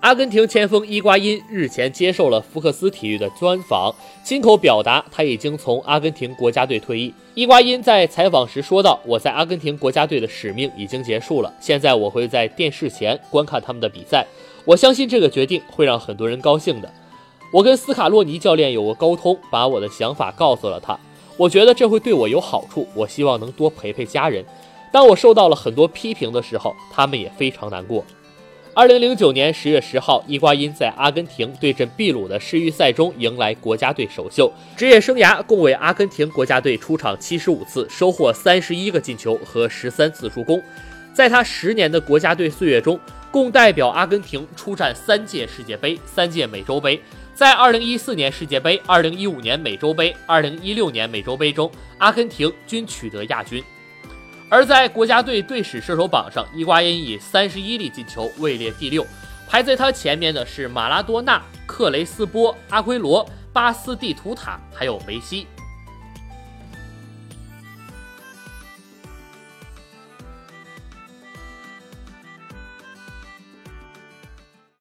阿根廷前锋伊瓜因日前接受了福克斯体育的专访，亲口表达他已经从阿根廷国家队退役。伊瓜因在采访时说道：“我在阿根廷国家队的使命已经结束了，现在我会在电视前观看他们的比赛。我相信这个决定会让很多人高兴的。我跟斯卡洛尼教练有过沟通，把我的想法告诉了他。我觉得这会对我有好处。我希望能多陪陪家人。当我受到了很多批评的时候，他们也非常难过。”二零零九年十月十号，伊瓜因在阿根廷对阵秘鲁的世预赛中迎来国家队首秀。职业生涯共为阿根廷国家队出场七十五次，收获三十一个进球和十三次助攻。在他十年的国家队岁月中，共代表阿根廷出战三届世界杯、三届美洲杯。在二零一四年世界杯、二零一五年美洲杯、二零一六年美洲杯中，阿根廷均取得亚军。而在国家队队史射手榜上，伊瓜因以三十一粒进球位列第六，排在他前面的是马拉多纳、克雷斯波、阿圭罗、巴斯蒂图塔，还有梅西。